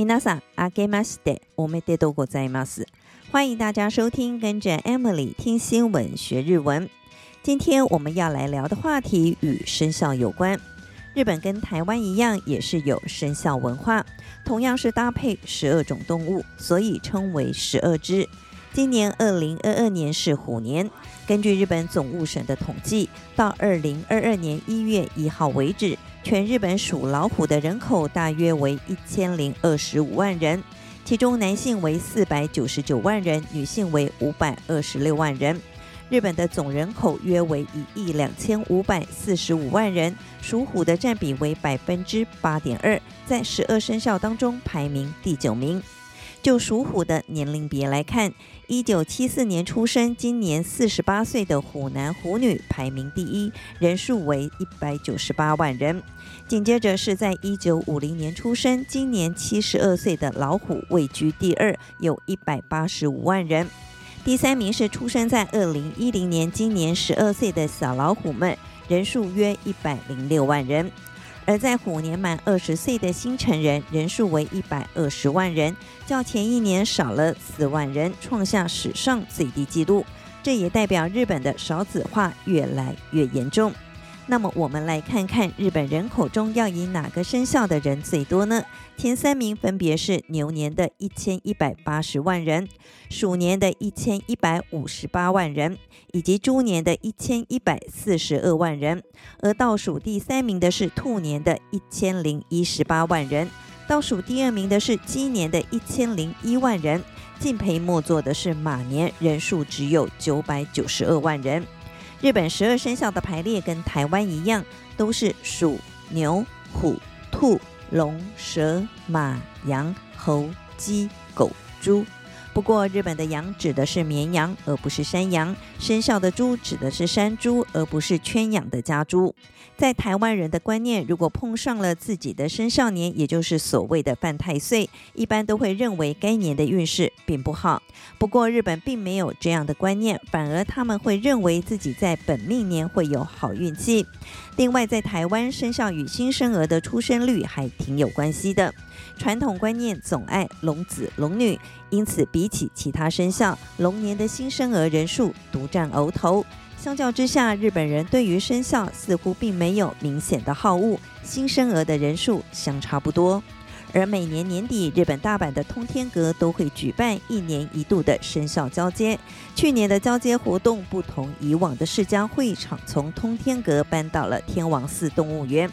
皆さん、あけまして、おめでとうございます。欢迎大家收听跟着 Emily 听新闻学日文。今天我们要来聊的话题与生肖有关。日本跟台湾一样，也是有生肖文化，同样是搭配十二种动物，所以称为十二支。今年二零二二年是虎年。根据日本总务省的统计，到二零二二年一月一号为止，全日本属老虎的人口大约为一千零二十五万人，其中男性为四百九十九万人，女性为五百二十六万人。日本的总人口约为一亿两千五百四十五万人，属虎的占比为百分之八点二，在十二生肖当中排名第九名。就属虎的年龄别来看，一九七四年出生，今年四十八岁的虎男虎女排名第一，人数为一百九十八万人。紧接着是在一九五零年出生，今年七十二岁的老虎位居第二，有一百八十五万人。第三名是出生在二零一零年，今年十二岁的小老虎们，人数约一百零六万人。而在虎年满二十岁的新成人人数为一百二十万人，较前一年少了四万人，创下史上最低纪录。这也代表日本的少子化越来越严重。那么我们来看看日本人口中要以哪个生肖的人最多呢？前三名分别是牛年的一千一百八十万人，鼠年的一千一百五十八万人，以及猪年的一千一百四十二万人。而倒数第三名的是兔年的一千零一十八万人，倒数第二名的是鸡年的一千零一万人，敬陪末座的是马年，人数只有九百九十二万人。日本十二生肖的排列跟台湾一样，都是鼠、牛、虎、兔、龙、蛇、马、羊、猴、鸡、狗、猪。不过，日本的羊指的是绵羊，而不是山羊；生肖的猪指的是山猪，而不是圈养的家猪。在台湾人的观念，如果碰上了自己的生肖年，也就是所谓的犯太岁，一般都会认为该年的运势并不好。不过，日本并没有这样的观念，反而他们会认为自己在本命年会有好运气。另外，在台湾，生肖与新生儿的出生率还挺有关系的。传统观念总爱龙子龙女，因此比起其他生肖，龙年的新生儿人数独占鳌头。相较之下，日本人对于生肖似乎并没有明显的好恶，新生儿的人数相差不多。而每年年底，日本大阪的通天阁都会举办一年一度的生肖交接。去年的交接活动不同以往的是，将会场从通天阁搬到了天王寺动物园。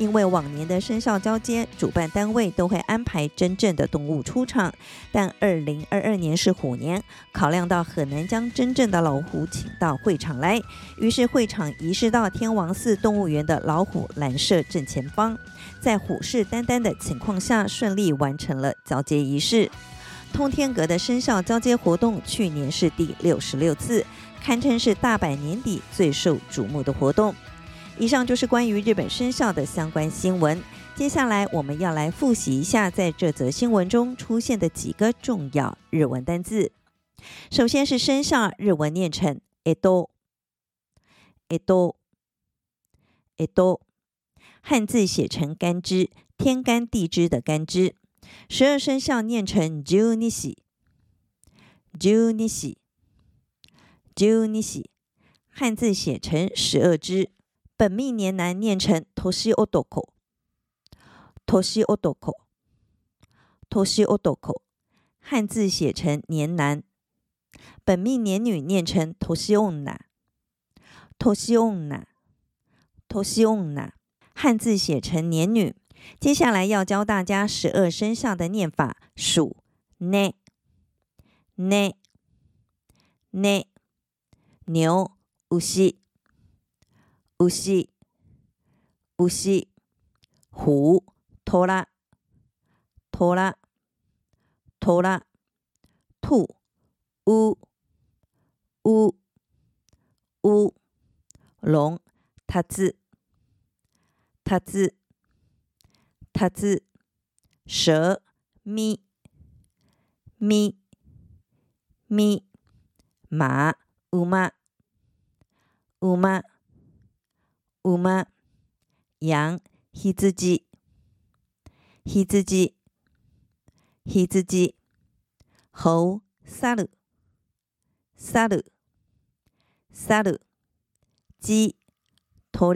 因为往年的生肖交接，主办单位都会安排真正的动物出场，但二零二二年是虎年，考量到很难将真正的老虎请到会场来，于是会场移师到天王寺动物园的老虎栏舍正前方，在虎视眈眈的情况下，顺利完成了交接仪式。通天阁的生肖交接活动去年是第六十六次，堪称是大阪年底最受瞩目的活动。以上就是关于日本生肖的相关新闻。接下来我们要来复习一下在这则新闻中出现的几个重要日文单字。首先是生肖，日文念成“えと”，“えと”，“えと”，汉字写成“干支”，天干地支的“干支”。十二生肖念成“十二支”，“十二支”，“十二支”，汉字写成“十二支”。 本命年男念成“年男”，“年男”，汉字写成“年男”。本命年女念成“年女”，“年女”，“年女”，汉字写成“年女”。接下来要教大家十二生肖的念法：鼠ね、ね、ね、牛、牛。 牛、牛、虎、虎、虎、虎、兔、乌、乌、乌、龙、タツ、タツ、タツ、蛇、咪、咪、咪、马、马、马。 马、羊、羊、羊、羊、猴、猿、猿、猿、鸡、鸟、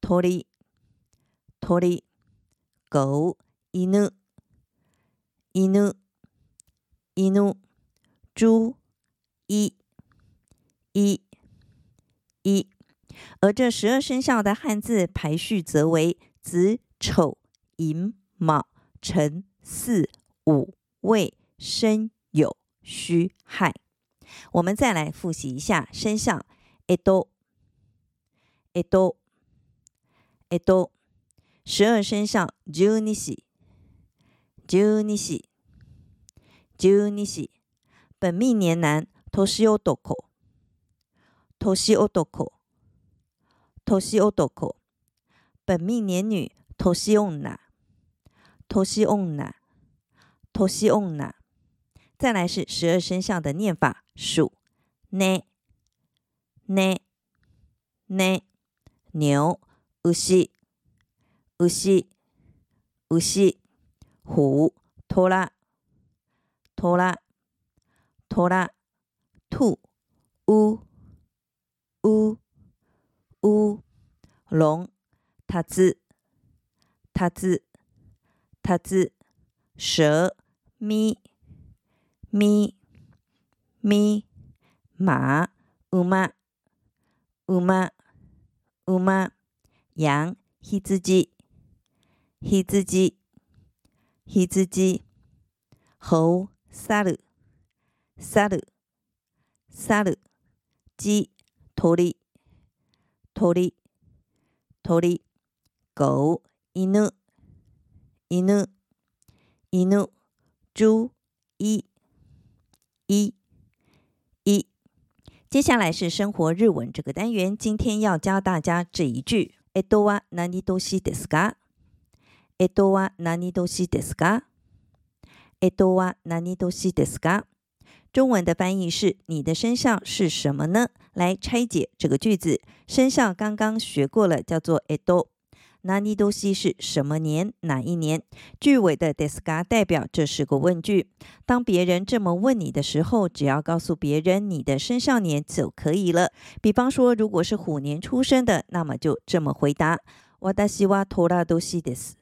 鸟、鸟、狗、犬、犬、犬、猪、一、一、一。而这十二生肖的汉字排序则为子、丑、寅、卯、辰、巳、午、未、申、酉、戌、亥。我们再来复习一下生肖：edo、edo、edo，十二生肖：junishi、junishi、junishi。本命年男：toshi otoko、toshi otoko。年男，本命年女，年女，年女，年女。再来是十二生肖的念法：鼠，呢，呢，呢，牛，牛，牛，牛，虎，拖拉，拖拉，拖拉，兔，乌，乌。乌龙，塔兹，塔兹，塔兹，蛇，咪，咪，咪，马，乌马，乌马，乌马，羊，希兹基，希兹基，希兹基，猴，萨鲁，萨鲁，萨鲁，鸡，托利。鸟、鸟、狗、犬、犬、犬、猪、一、一、一。接下来是生活日文这个单元，今天要教大家这一句：えっとは何年ですか？えっとは何年ですか？えっとは何年ですか？中文的翻译是：你的生肖是什么呢？来拆解这个句子。 生肖刚刚学过了，叫做えと。何年是什么年？哪一年？句尾的ですか代表这是个问句。当别人这么问你的时候，只要告诉别人你的生肖年就可以了。比方说，如果是虎年出生的，那么就这么回答：私は寅年です。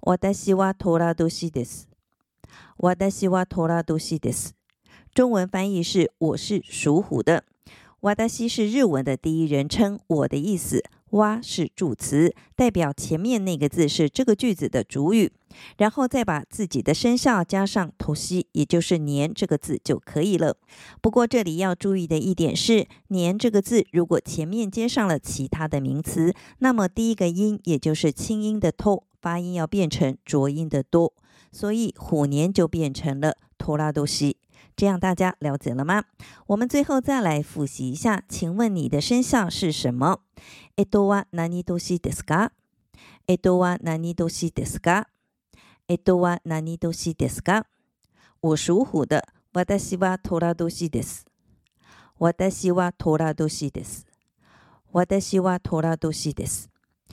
私は寅年です。私は寅年です。中文翻译是：我是属虎的。 哇达西是日文的第一人称，我的意思。哇是助词，代表前面那个字是这个句子的主语，然后再把自己的生肖加上土西，也就是年这个字就可以了。不过这里要注意的一点是，年这个字如果前面接上了其他的名词，那么第一个音也就是清音的偷发音要变成浊音的多，所以虎年就变成了托拉多西。这样大家了解了吗？我们最后再来复习一下，请问你的生肖是什么？えとは何年ですか？えとは何年ですか？えとは何年ですか？我属虎的。私は寅年です。私は寅年です。私は寅年です。